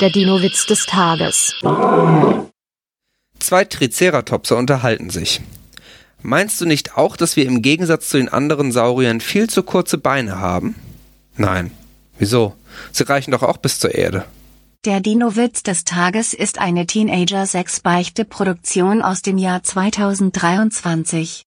Der Dino-Witz des Tages. Zwei Triceratopse unterhalten sich. Meinst du nicht auch, dass wir im Gegensatz zu den anderen Sauriern viel zu kurze Beine haben? Nein. Wieso? Sie reichen doch auch bis zur Erde. Der Dino-Witz des Tages ist eine Teenager-6-Beichte-Produktion aus dem Jahr 2023.